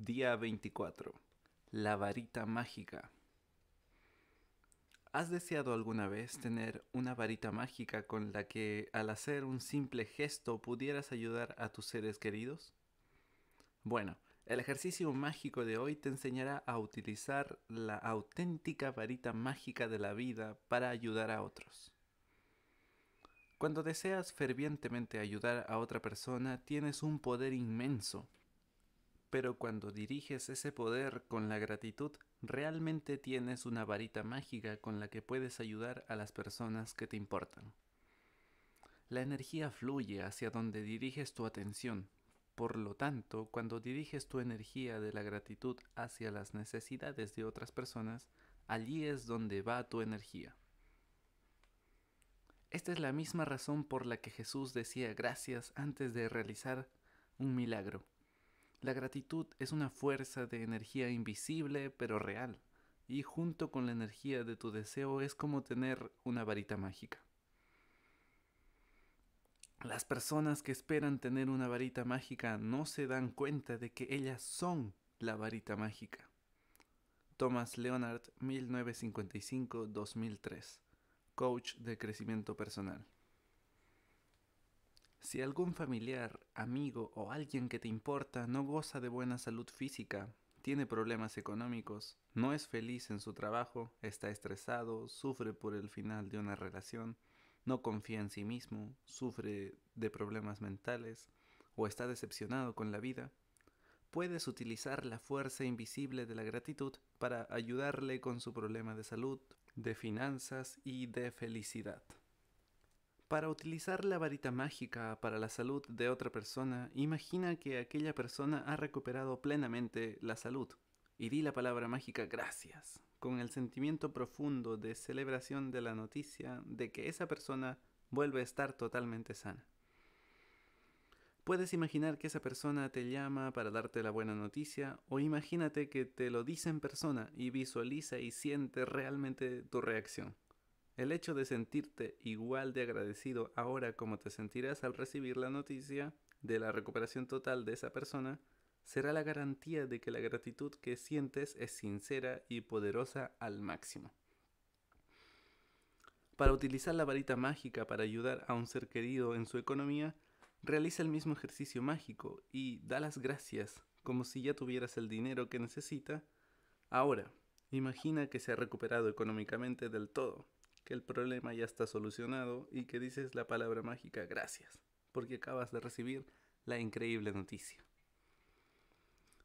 Día 24. La varita mágica. ¿Has deseado alguna vez tener una varita mágica con la que al hacer un simple gesto pudieras ayudar a tus seres queridos? Bueno, el ejercicio mágico de hoy te enseñará a utilizar la auténtica varita mágica de la vida para ayudar a otros. Cuando deseas fervientemente ayudar a otra persona, tienes un poder inmenso pero cuando diriges ese poder con la gratitud, realmente tienes una varita mágica con la que puedes ayudar a las personas que te importan. La energía fluye hacia donde diriges tu atención. Por lo tanto, cuando diriges tu energía de la gratitud hacia las necesidades de otras personas, allí es donde va tu energía. Esta es la misma razón por la que Jesús decía gracias antes de realizar un milagro. La gratitud es una fuerza de energía invisible pero real, y junto con la energía de tu deseo es como tener una varita mágica. Las personas que esperan tener una varita mágica no se dan cuenta de que ellas son la varita mágica. Thomas Leonard, 1955-2003, coach de crecimiento personal. Si algún familiar, amigo o alguien que te importa no goza de buena salud física, tiene problemas económicos, no es feliz en su trabajo, está estresado, sufre por el final de una relación, no confía en sí mismo, sufre de problemas mentales o está decepcionado con la vida, puedes utilizar la fuerza invisible de la gratitud para ayudarle con su problema de salud, de finanzas y de felicidad. Para utilizar la varita mágica para la salud de otra persona, imagina que aquella persona ha recuperado plenamente la salud y di la palabra mágica gracias, con el sentimiento profundo de celebración de la noticia de que esa persona vuelve a estar totalmente sana. Puedes imaginar que esa persona te llama para darte la buena noticia o imagínate que te lo dice en persona y visualiza y siente realmente tu reacción. El hecho de sentirte igual de agradecido ahora como te sentirás al recibir la noticia de la recuperación total de esa persona será la garantía de que la gratitud que sientes es sincera y poderosa al máximo. Para utilizar la varita mágica para ayudar a un ser querido en su economía, realiza el mismo ejercicio mágico y da las gracias como si ya tuvieras el dinero que necesita. Ahora, imagina que se ha recuperado económicamente del todo que el problema ya está solucionado y que dices la palabra mágica gracias, porque acabas de recibir la increíble noticia.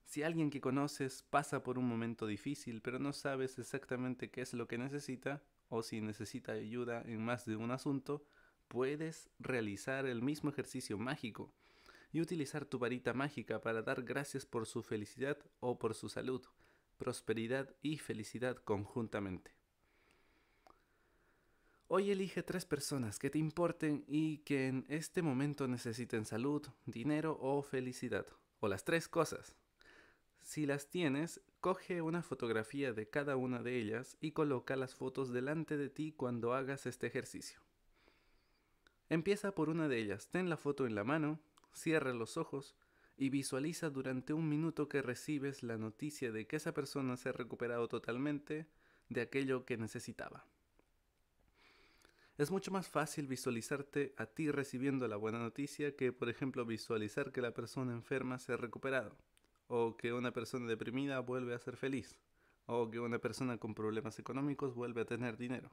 Si alguien que conoces pasa por un momento difícil pero no sabes exactamente qué es lo que necesita o si necesita ayuda en más de un asunto, puedes realizar el mismo ejercicio mágico y utilizar tu varita mágica para dar gracias por su felicidad o por su salud, prosperidad y felicidad conjuntamente. Hoy elige tres personas que te importen y que en este momento necesiten salud, dinero o felicidad, o las tres cosas. Si las tienes, coge una fotografía de cada una de ellas y coloca las fotos delante de ti cuando hagas este ejercicio. Empieza por una de ellas, ten la foto en la mano, cierra los ojos y visualiza durante un minuto que recibes la noticia de que esa persona se ha recuperado totalmente de aquello que necesitaba. Es mucho más fácil visualizarte a ti recibiendo la buena noticia que, por ejemplo, visualizar que la persona enferma se ha recuperado, o que una persona deprimida vuelve a ser feliz, o que una persona con problemas económicos vuelve a tener dinero.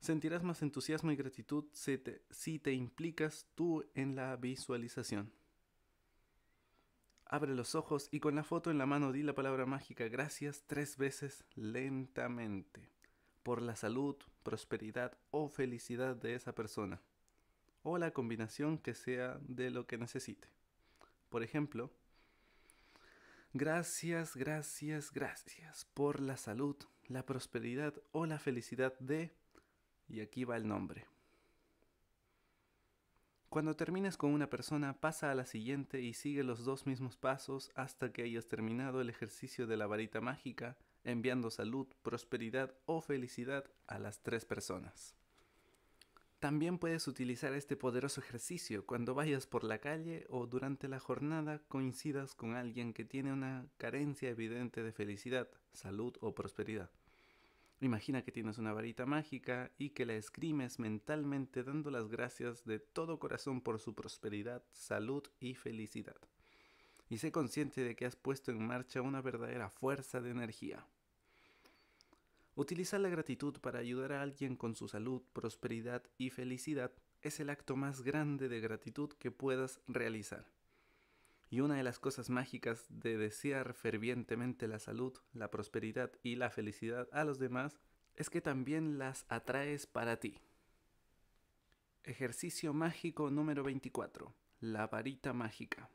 Sentirás más entusiasmo y gratitud si te, si te implicas tú en la visualización. Abre los ojos y con la foto en la mano di la palabra mágica gracias tres veces lentamente por la salud, prosperidad o felicidad de esa persona, o la combinación que sea de lo que necesite. Por ejemplo, gracias, gracias, gracias por la salud, la prosperidad o la felicidad de... Y aquí va el nombre. Cuando termines con una persona, pasa a la siguiente y sigue los dos mismos pasos hasta que hayas terminado el ejercicio de la varita mágica enviando salud, prosperidad o felicidad a las tres personas. También puedes utilizar este poderoso ejercicio cuando vayas por la calle o durante la jornada coincidas con alguien que tiene una carencia evidente de felicidad, salud o prosperidad. Imagina que tienes una varita mágica y que la escrimes mentalmente dando las gracias de todo corazón por su prosperidad, salud y felicidad. Y sé consciente de que has puesto en marcha una verdadera fuerza de energía. Utilizar la gratitud para ayudar a alguien con su salud, prosperidad y felicidad es el acto más grande de gratitud que puedas realizar. Y una de las cosas mágicas de desear fervientemente la salud, la prosperidad y la felicidad a los demás es que también las atraes para ti. Ejercicio mágico número 24. La varita mágica.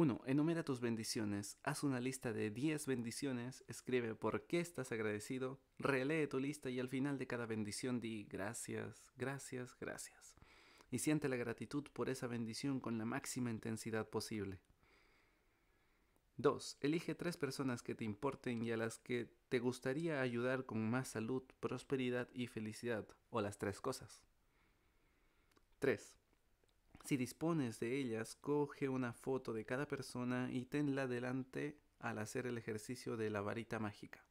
1. Enumera tus bendiciones. Haz una lista de 10 bendiciones. Escribe por qué estás agradecido. Relee tu lista y al final de cada bendición di gracias, gracias, gracias. Y siente la gratitud por esa bendición con la máxima intensidad posible. 2. Elige tres personas que te importen y a las que te gustaría ayudar con más salud, prosperidad y felicidad, o las tres cosas. 3. Si dispones de ellas, coge una foto de cada persona y tenla delante al hacer el ejercicio de la varita mágica.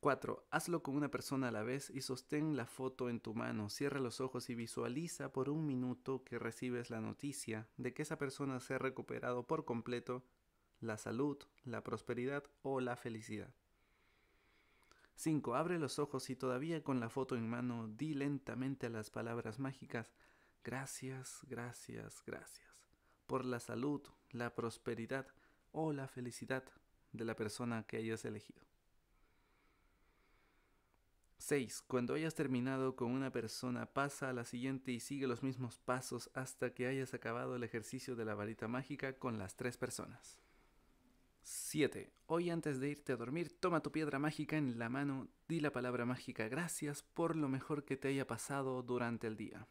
4. Hazlo con una persona a la vez y sostén la foto en tu mano. Cierra los ojos y visualiza por un minuto que recibes la noticia de que esa persona se ha recuperado por completo la salud, la prosperidad o la felicidad. 5. Abre los ojos y todavía con la foto en mano di lentamente las palabras mágicas Gracias, gracias, gracias por la salud, la prosperidad o la felicidad de la persona que hayas elegido. 6. Cuando hayas terminado con una persona, pasa a la siguiente y sigue los mismos pasos hasta que hayas acabado el ejercicio de la varita mágica con las tres personas. 7. Hoy antes de irte a dormir, toma tu piedra mágica en la mano, di la palabra mágica gracias por lo mejor que te haya pasado durante el día.